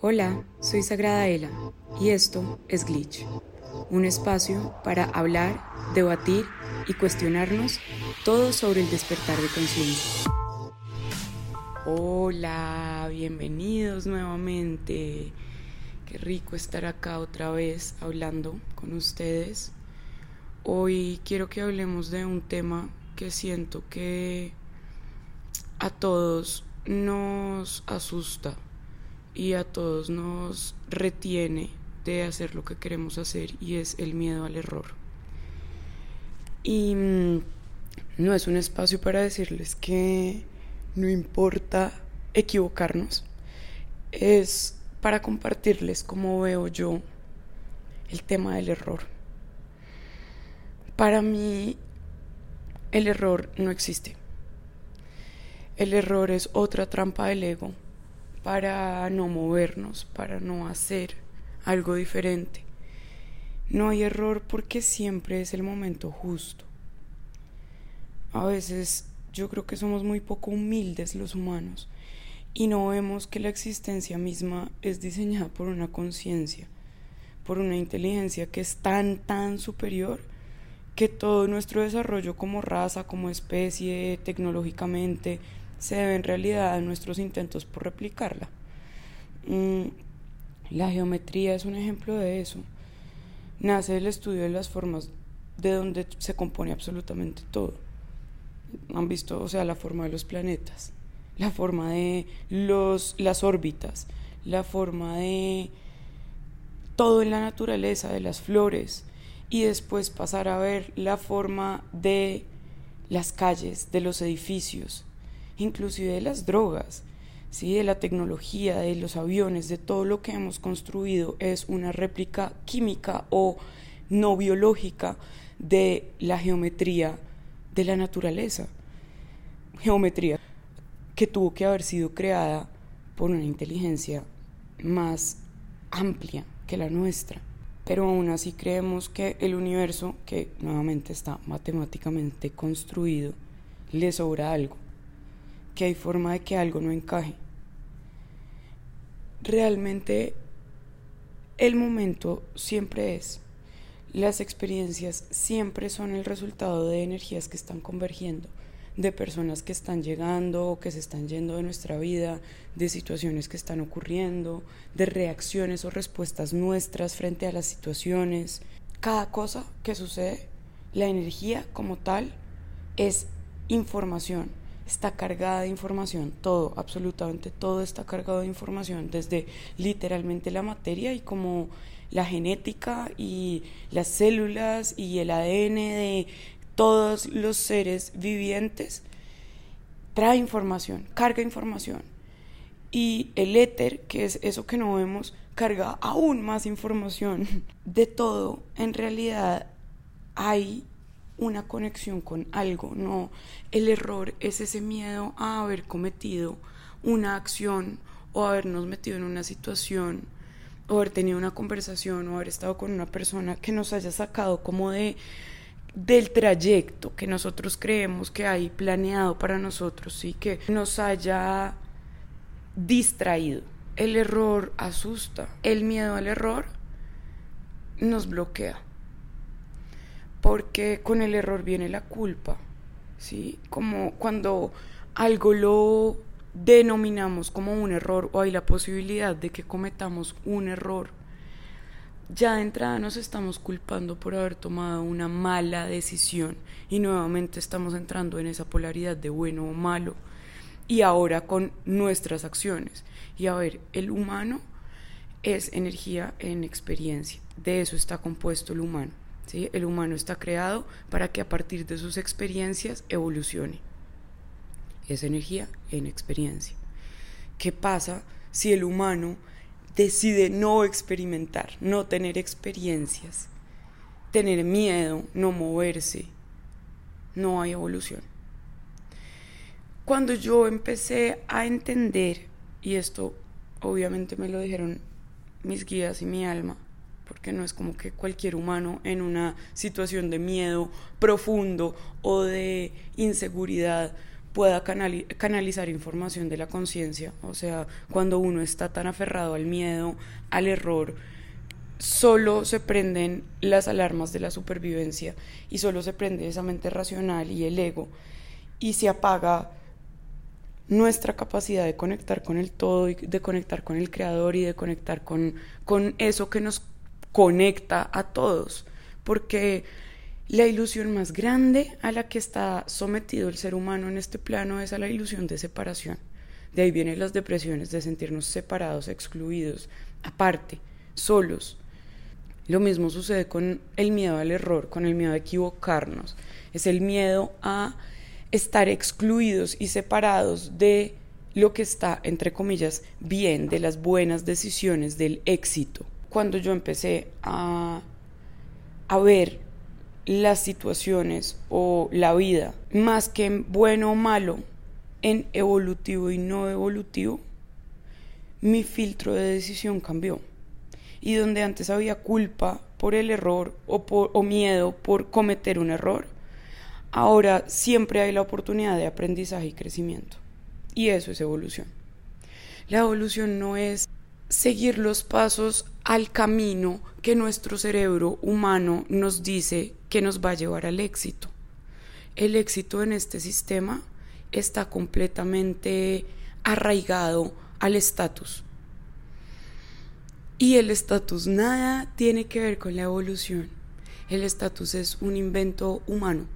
Hola, soy Sagrada Ela y esto es Glitch, un espacio para hablar, debatir y cuestionarnos todo sobre el despertar de conciencia. Hola, bienvenidos nuevamente. Qué rico estar acá otra vez hablando con ustedes. Hoy quiero que hablemos de un tema que siento que a todos nos asusta y a todos nos retiene de hacer lo que queremos hacer y es el miedo al error. Y mm, no es un espacio para decirles que no importa equivocarnos, es para compartirles cómo veo yo el tema del error. Para mí el error no existe. El error es otra trampa del ego para no movernos, para no hacer algo diferente. No hay error porque siempre es el momento justo. A veces yo creo que somos muy poco humildes los humanos y no vemos que la existencia misma es diseñada por una conciencia, por una inteligencia que es tan, tan superior que todo nuestro desarrollo como raza, como especie, tecnológicamente, se debe en realidad a nuestros intentos por replicarla. Mm, la geometría es un ejemplo de eso. Nace del estudio de las formas de donde se compone absolutamente todo. Han visto, o sea, la forma de los planetas, la forma de los, las órbitas, la forma de todo en la naturaleza, de las flores, y después pasar a ver la forma de las calles, de los edificios, inclusive de las drogas, ¿sí? de la tecnología, de los aviones, de todo lo que hemos construido es una réplica química o no biológica de la geometría de la naturaleza. Geometría que tuvo que haber sido creada por una inteligencia más amplia que la nuestra. Pero aún así creemos que el universo, que nuevamente está matemáticamente construido, le sobra algo que hay forma de que algo no encaje. Realmente el momento siempre es. Las experiencias siempre son el resultado de energías que están convergiendo, de personas que están llegando o que se están yendo de nuestra vida, de situaciones que están ocurriendo, de reacciones o respuestas nuestras frente a las situaciones. Cada cosa que sucede, la energía como tal, es información está cargada de información, todo, absolutamente todo está cargado de información, desde literalmente la materia y como la genética y las células y el ADN de todos los seres vivientes, trae información, carga información. Y el éter, que es eso que no vemos, carga aún más información. De todo, en realidad hay una conexión con algo, no el error es ese miedo a haber cometido una acción o habernos metido en una situación o haber tenido una conversación o haber estado con una persona que nos haya sacado como de del trayecto que nosotros creemos que hay planeado para nosotros y que nos haya distraído. El error asusta, el miedo al error nos bloquea porque con el error viene la culpa, ¿sí? Como cuando algo lo denominamos como un error o hay la posibilidad de que cometamos un error, ya de entrada nos estamos culpando por haber tomado una mala decisión y nuevamente estamos entrando en esa polaridad de bueno o malo y ahora con nuestras acciones. Y a ver, el humano es energía en experiencia, de eso está compuesto el humano. El humano está creado para que a partir de sus experiencias evolucione. Es energía en experiencia. ¿Qué pasa si el humano decide no experimentar, no tener experiencias, tener miedo, no moverse? No hay evolución. Cuando yo empecé a entender, y esto obviamente me lo dijeron mis guías y mi alma, porque no es como que cualquier humano en una situación de miedo profundo o de inseguridad pueda canalizar información de la conciencia. O sea, cuando uno está tan aferrado al miedo, al error, solo se prenden las alarmas de la supervivencia y solo se prende esa mente racional y el ego y se apaga nuestra capacidad de conectar con el todo de conectar con el creador y de conectar con, con eso que nos conecta a todos porque la ilusión más grande a la que está sometido el ser humano en este plano es a la ilusión de separación. De ahí vienen las depresiones, de sentirnos separados, excluidos, aparte, solos. Lo mismo sucede con el miedo al error, con el miedo a equivocarnos. Es el miedo a estar excluidos y separados de lo que está, entre comillas, bien, de las buenas decisiones, del éxito. Cuando yo empecé a, a ver las situaciones o la vida, más que en bueno o malo, en evolutivo y no evolutivo, mi filtro de decisión cambió. Y donde antes había culpa por el error o, por, o miedo por cometer un error, ahora siempre hay la oportunidad de aprendizaje y crecimiento. Y eso es evolución. La evolución no es seguir los pasos al camino que nuestro cerebro humano nos dice que nos va a llevar al éxito. El éxito en este sistema está completamente arraigado al estatus. Y el estatus nada tiene que ver con la evolución. El estatus es un invento humano,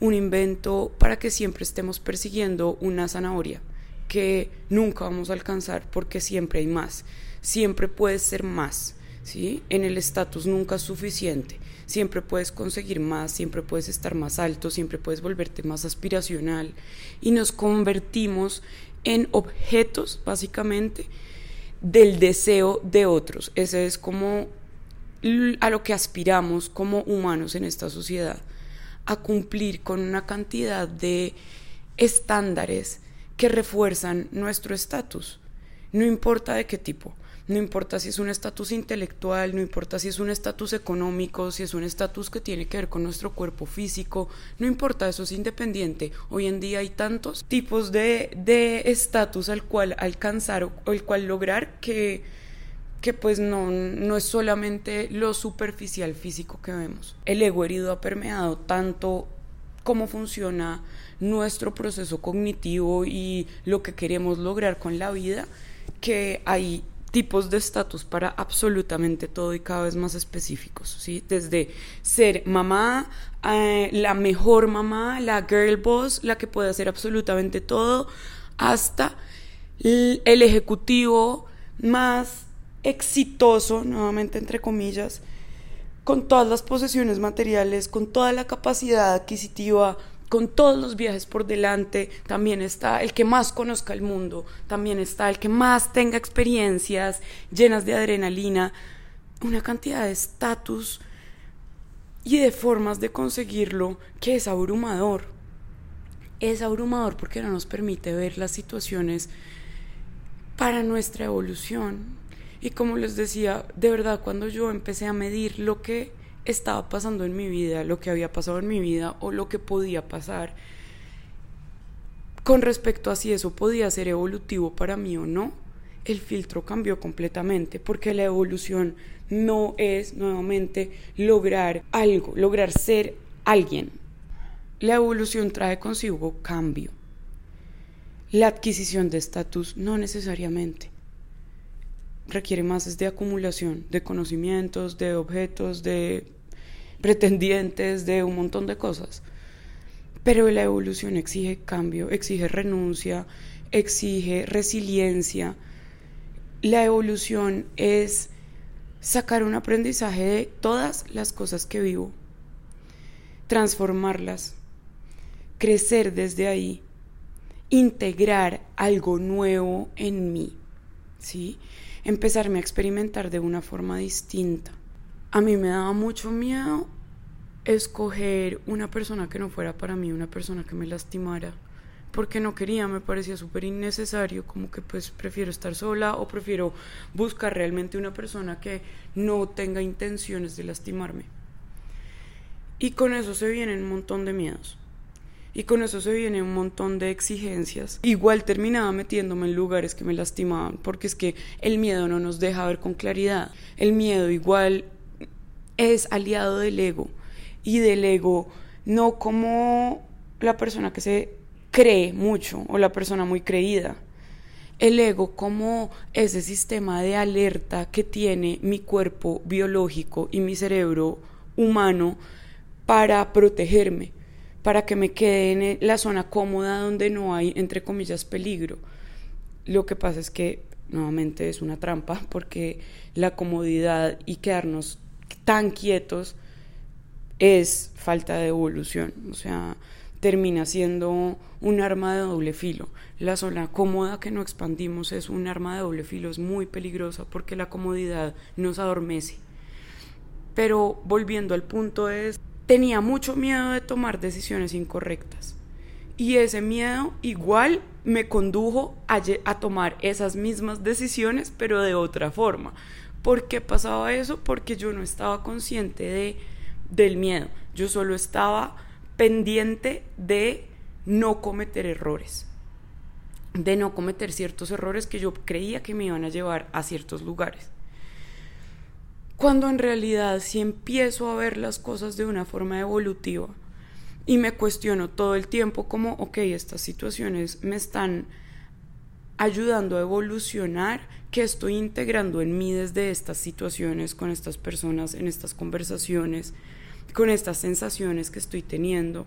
un invento para que siempre estemos persiguiendo una zanahoria que nunca vamos a alcanzar porque siempre hay más, siempre puedes ser más, ¿sí? En el estatus nunca es suficiente, siempre puedes conseguir más, siempre puedes estar más alto, siempre puedes volverte más aspiracional y nos convertimos en objetos, básicamente, del deseo de otros. Ese es como a lo que aspiramos como humanos en esta sociedad, a cumplir con una cantidad de estándares que refuerzan nuestro estatus. No importa de qué tipo, no importa si es un estatus intelectual, no importa si es un estatus económico, si es un estatus que tiene que ver con nuestro cuerpo físico, no importa, eso es independiente. Hoy en día hay tantos tipos de estatus al cual alcanzar o el cual lograr que, que pues no, no es solamente lo superficial físico que vemos. El ego herido ha permeado tanto cómo funciona nuestro proceso cognitivo y lo que queremos lograr con la vida, que hay tipos de estatus para absolutamente todo y cada vez más específicos, ¿sí? Desde ser mamá, eh, la mejor mamá, la girl boss, la que puede hacer absolutamente todo, hasta el ejecutivo más exitoso, nuevamente entre comillas, con todas las posesiones materiales, con toda la capacidad adquisitiva, con todos los viajes por delante, también está el que más conozca el mundo, también está el que más tenga experiencias llenas de adrenalina, una cantidad de estatus y de formas de conseguirlo que es abrumador. Es abrumador porque no nos permite ver las situaciones para nuestra evolución. Y como les decía, de verdad, cuando yo empecé a medir lo que estaba pasando en mi vida, lo que había pasado en mi vida o lo que podía pasar con respecto a si eso podía ser evolutivo para mí o no, el filtro cambió completamente porque la evolución no es nuevamente lograr algo, lograr ser alguien. La evolución trae consigo cambio. La adquisición de estatus no necesariamente requiere más de acumulación de conocimientos, de objetos, de pretendientes, de un montón de cosas. Pero la evolución exige cambio, exige renuncia, exige resiliencia. La evolución es sacar un aprendizaje de todas las cosas que vivo, transformarlas, crecer desde ahí, integrar algo nuevo en mí, ¿sí? Empezarme a experimentar de una forma distinta. A mí me daba mucho miedo escoger una persona que no fuera para mí, una persona que me lastimara, porque no quería, me parecía súper innecesario, como que pues prefiero estar sola o prefiero buscar realmente una persona que no tenga intenciones de lastimarme. Y con eso se vienen un montón de miedos. Y con eso se viene un montón de exigencias. Igual terminaba metiéndome en lugares que me lastimaban, porque es que el miedo no nos deja ver con claridad. El miedo igual es aliado del ego. Y del ego no como la persona que se cree mucho o la persona muy creída. El ego como ese sistema de alerta que tiene mi cuerpo biológico y mi cerebro humano para protegerme para que me quede en la zona cómoda donde no hay, entre comillas, peligro. Lo que pasa es que nuevamente es una trampa porque la comodidad y quedarnos tan quietos es falta de evolución, o sea, termina siendo un arma de doble filo. La zona cómoda que no expandimos es un arma de doble filo, es muy peligrosa porque la comodidad nos adormece. Pero volviendo al punto es tenía mucho miedo de tomar decisiones incorrectas. Y ese miedo igual me condujo a, tomar esas mismas decisiones, pero de otra forma. ¿Por qué pasaba eso? Porque yo no estaba consciente de, del miedo. Yo solo estaba pendiente de no cometer errores. De no cometer ciertos errores que yo creía que me iban a llevar a ciertos lugares cuando en realidad si empiezo a ver las cosas de una forma evolutiva y me cuestiono todo el tiempo como, ok, estas situaciones me están ayudando a evolucionar, que estoy integrando en mí desde estas situaciones, con estas personas, en estas conversaciones, con estas sensaciones que estoy teniendo.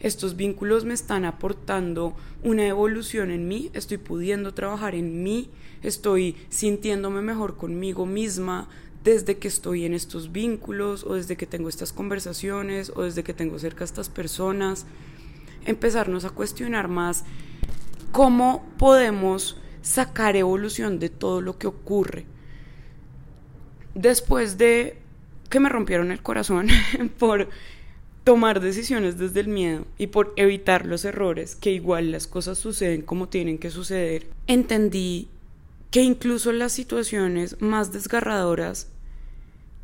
Estos vínculos me están aportando una evolución en mí, estoy pudiendo trabajar en mí, estoy sintiéndome mejor conmigo misma, desde que estoy en estos vínculos o desde que tengo estas conversaciones o desde que tengo cerca a estas personas, empezarnos a cuestionar más cómo podemos sacar evolución de todo lo que ocurre. Después de que me rompieron el corazón por tomar decisiones desde el miedo y por evitar los errores, que igual las cosas suceden como tienen que suceder, entendí que incluso las situaciones más desgarradoras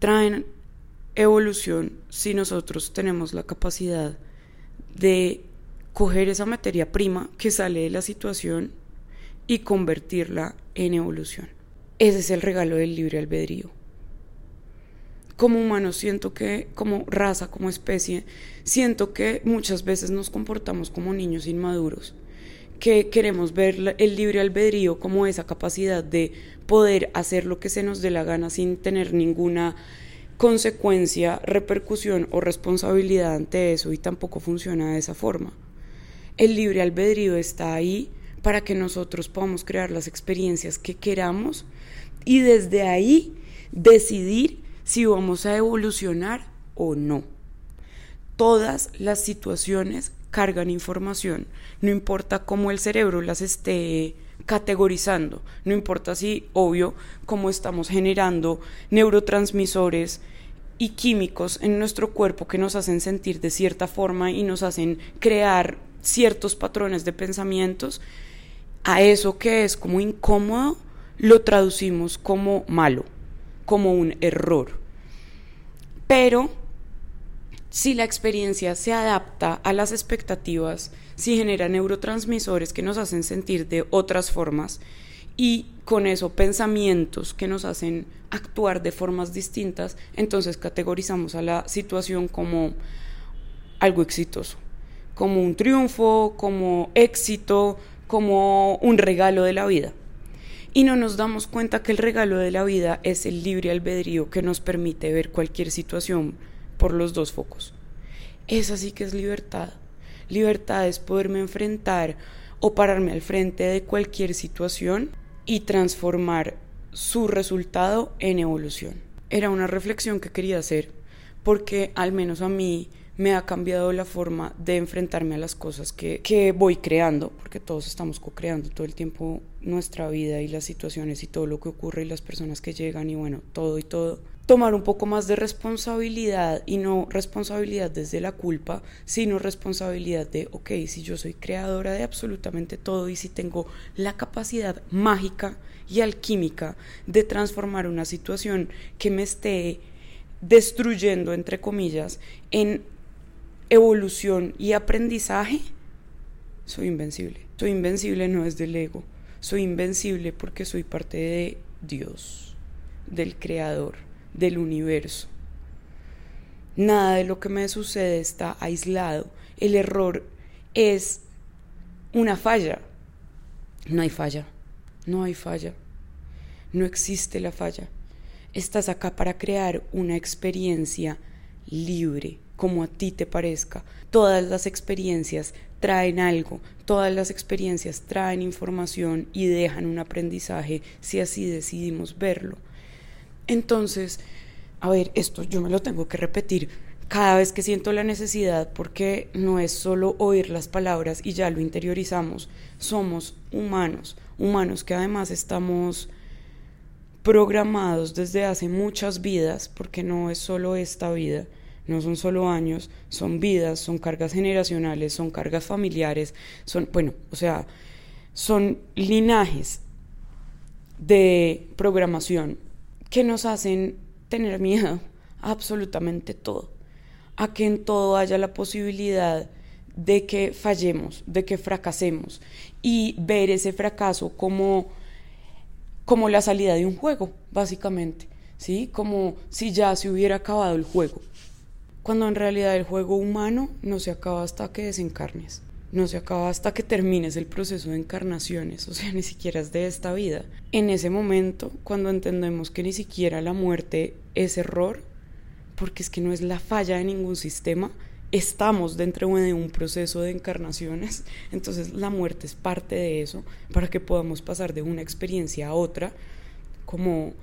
traen evolución si nosotros tenemos la capacidad de coger esa materia prima que sale de la situación y convertirla en evolución. Ese es el regalo del libre albedrío. Como humano siento que, como raza, como especie, siento que muchas veces nos comportamos como niños inmaduros, que queremos ver el libre albedrío como esa capacidad de poder hacer lo que se nos dé la gana sin tener ninguna consecuencia, repercusión o responsabilidad ante eso y tampoco funciona de esa forma. El libre albedrío está ahí para que nosotros podamos crear las experiencias que queramos y desde ahí decidir si vamos a evolucionar o no. Todas las situaciones cargan información, no importa cómo el cerebro las esté categorizando. No importa si, obvio, cómo estamos generando neurotransmisores y químicos en nuestro cuerpo que nos hacen sentir de cierta forma y nos hacen crear ciertos patrones de pensamientos, a eso que es como incómodo, lo traducimos como malo, como un error. Pero si la experiencia se adapta a las expectativas, si genera neurotransmisores que nos hacen sentir de otras formas y con eso pensamientos que nos hacen actuar de formas distintas, entonces categorizamos a la situación como algo exitoso, como un triunfo, como éxito, como un regalo de la vida. Y no nos damos cuenta que el regalo de la vida es el libre albedrío que nos permite ver cualquier situación por los dos focos. Esa sí que es libertad. Libertad es poderme enfrentar o pararme al frente de cualquier situación y transformar su resultado en evolución. Era una reflexión que quería hacer porque al menos a mí me ha cambiado la forma de enfrentarme a las cosas que, que voy creando, porque todos estamos co-creando todo el tiempo nuestra vida y las situaciones y todo lo que ocurre y las personas que llegan y bueno, todo y todo tomar un poco más de responsabilidad y no responsabilidad desde la culpa, sino responsabilidad de, ok, si yo soy creadora de absolutamente todo y si tengo la capacidad mágica y alquímica de transformar una situación que me esté destruyendo, entre comillas, en evolución y aprendizaje, soy invencible. Soy invencible no es del ego, soy invencible porque soy parte de Dios, del Creador, del universo. Nada de lo que me sucede está aislado. El error es una falla. No hay falla, no hay falla, no existe la falla. Estás acá para crear una experiencia libre, como a ti te parezca. Todas las experiencias traen algo, todas las experiencias traen información y dejan un aprendizaje si así decidimos verlo. Entonces, a ver, esto yo me lo tengo que repetir cada vez que siento la necesidad, porque no es solo oír las palabras y ya lo interiorizamos, somos humanos, humanos que además estamos programados desde hace muchas vidas, porque no es solo esta vida, no son solo años, son vidas, son cargas generacionales, son cargas familiares, son, bueno, o sea, son linajes de programación que nos hacen tener miedo a absolutamente todo, a que en todo haya la posibilidad de que fallemos, de que fracasemos. Y ver ese fracaso como, como la salida de un juego, básicamente, ¿sí? Como si ya se hubiera acabado el juego. Cuando en realidad el juego humano no se acaba hasta que desencarnes, no se acaba hasta que termines el proceso de encarnaciones, o sea, ni siquiera es de esta vida. En ese momento, cuando entendemos que ni siquiera la muerte es error, porque es que no es la falla de ningún sistema, estamos dentro de un proceso de encarnaciones, entonces la muerte es parte de eso, para que podamos pasar de una experiencia a otra, como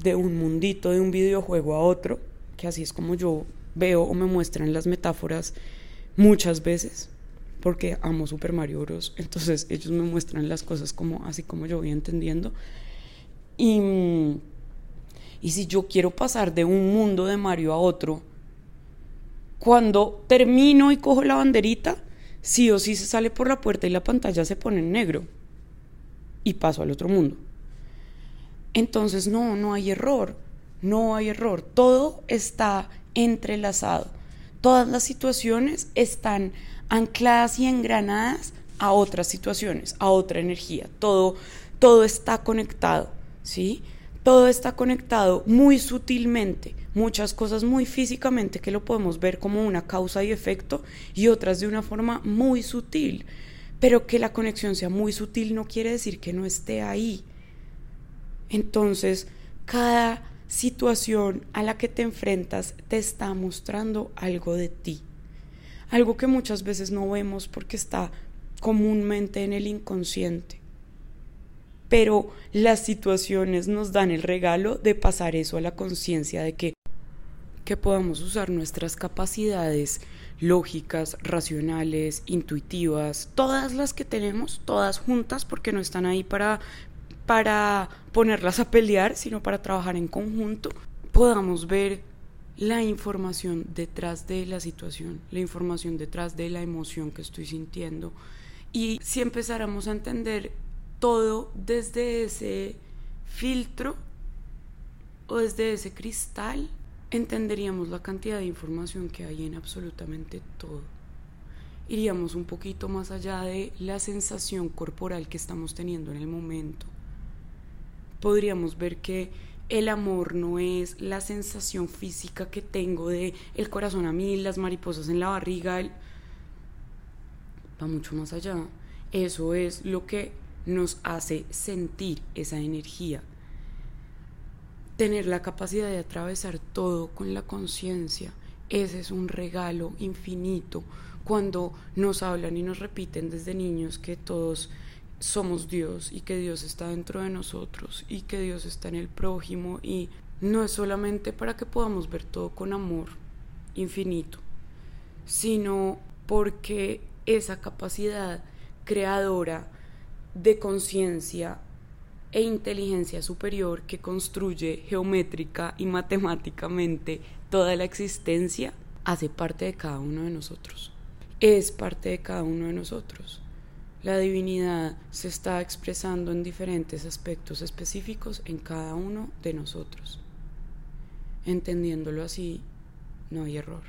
de un mundito de un videojuego a otro, que así es como yo veo o me muestran las metáforas muchas veces, porque amo Super Mario Bros. Entonces ellos me muestran las cosas como así como yo voy entendiendo. Y, y si yo quiero pasar de un mundo de Mario a otro, cuando termino y cojo la banderita, sí o sí se sale por la puerta y la pantalla se pone en negro y paso al otro mundo. Entonces no, no hay error no hay error, todo está entrelazado, todas las situaciones están ancladas y engranadas a otras situaciones, a otra energía, todo, todo está conectado, ¿sí? Todo está conectado muy sutilmente, muchas cosas muy físicamente que lo podemos ver como una causa y efecto y otras de una forma muy sutil, pero que la conexión sea muy sutil no quiere decir que no esté ahí. Entonces, cada situación a la que te enfrentas te está mostrando algo de ti. Algo que muchas veces no vemos porque está comúnmente en el inconsciente. Pero las situaciones nos dan el regalo de pasar eso a la conciencia de que, que podamos usar nuestras capacidades lógicas, racionales, intuitivas, todas las que tenemos, todas juntas, porque no están ahí para para ponerlas a pelear, sino para trabajar en conjunto, podamos ver la información detrás de la situación, la información detrás de la emoción que estoy sintiendo. Y si empezáramos a entender todo desde ese filtro o desde ese cristal, entenderíamos la cantidad de información que hay en absolutamente todo. Iríamos un poquito más allá de la sensación corporal que estamos teniendo en el momento podríamos ver que el amor no es la sensación física que tengo de el corazón a mí, las mariposas en la barriga, va mucho más allá. Eso es lo que nos hace sentir esa energía. Tener la capacidad de atravesar todo con la conciencia, ese es un regalo infinito. Cuando nos hablan y nos repiten desde niños que todos somos Dios y que Dios está dentro de nosotros y que Dios está en el prójimo y no es solamente para que podamos ver todo con amor infinito, sino porque esa capacidad creadora de conciencia e inteligencia superior que construye geométrica y matemáticamente toda la existencia hace parte de cada uno de nosotros. Es parte de cada uno de nosotros. La divinidad se está expresando en diferentes aspectos específicos en cada uno de nosotros. Entendiéndolo así, no hay error.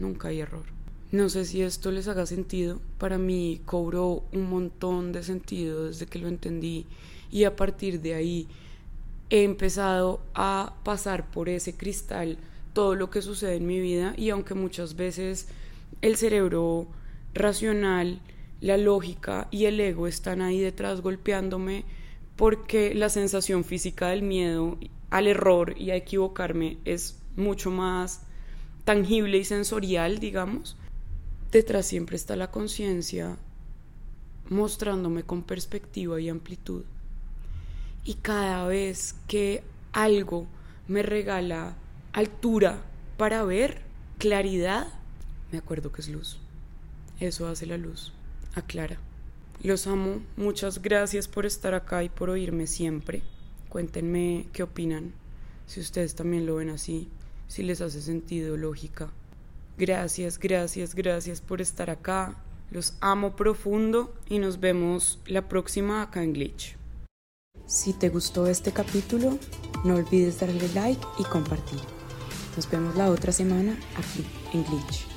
nunca hay error. No sé si esto les haga sentido, para mí cobró un montón de sentido desde que lo entendí y a partir de ahí he empezado a pasar por ese cristal todo lo que sucede en mi vida y aunque muchas veces el cerebro racional, la lógica y el ego están ahí detrás golpeándome porque la sensación física del miedo al error y a equivocarme es mucho más tangible y sensorial, digamos. Detrás siempre está la conciencia mostrándome con perspectiva y amplitud. Y cada vez que algo me regala altura para ver, claridad, me acuerdo que es luz. Eso hace la luz, aclara. Los amo, muchas gracias por estar acá y por oírme siempre. Cuéntenme qué opinan, si ustedes también lo ven así, si les hace sentido, lógica. Gracias, gracias, gracias por estar acá. Los amo profundo y nos vemos la próxima acá en Glitch. Si te gustó este capítulo, no olvides darle like y compartir. Nos vemos la otra semana aquí en Glitch.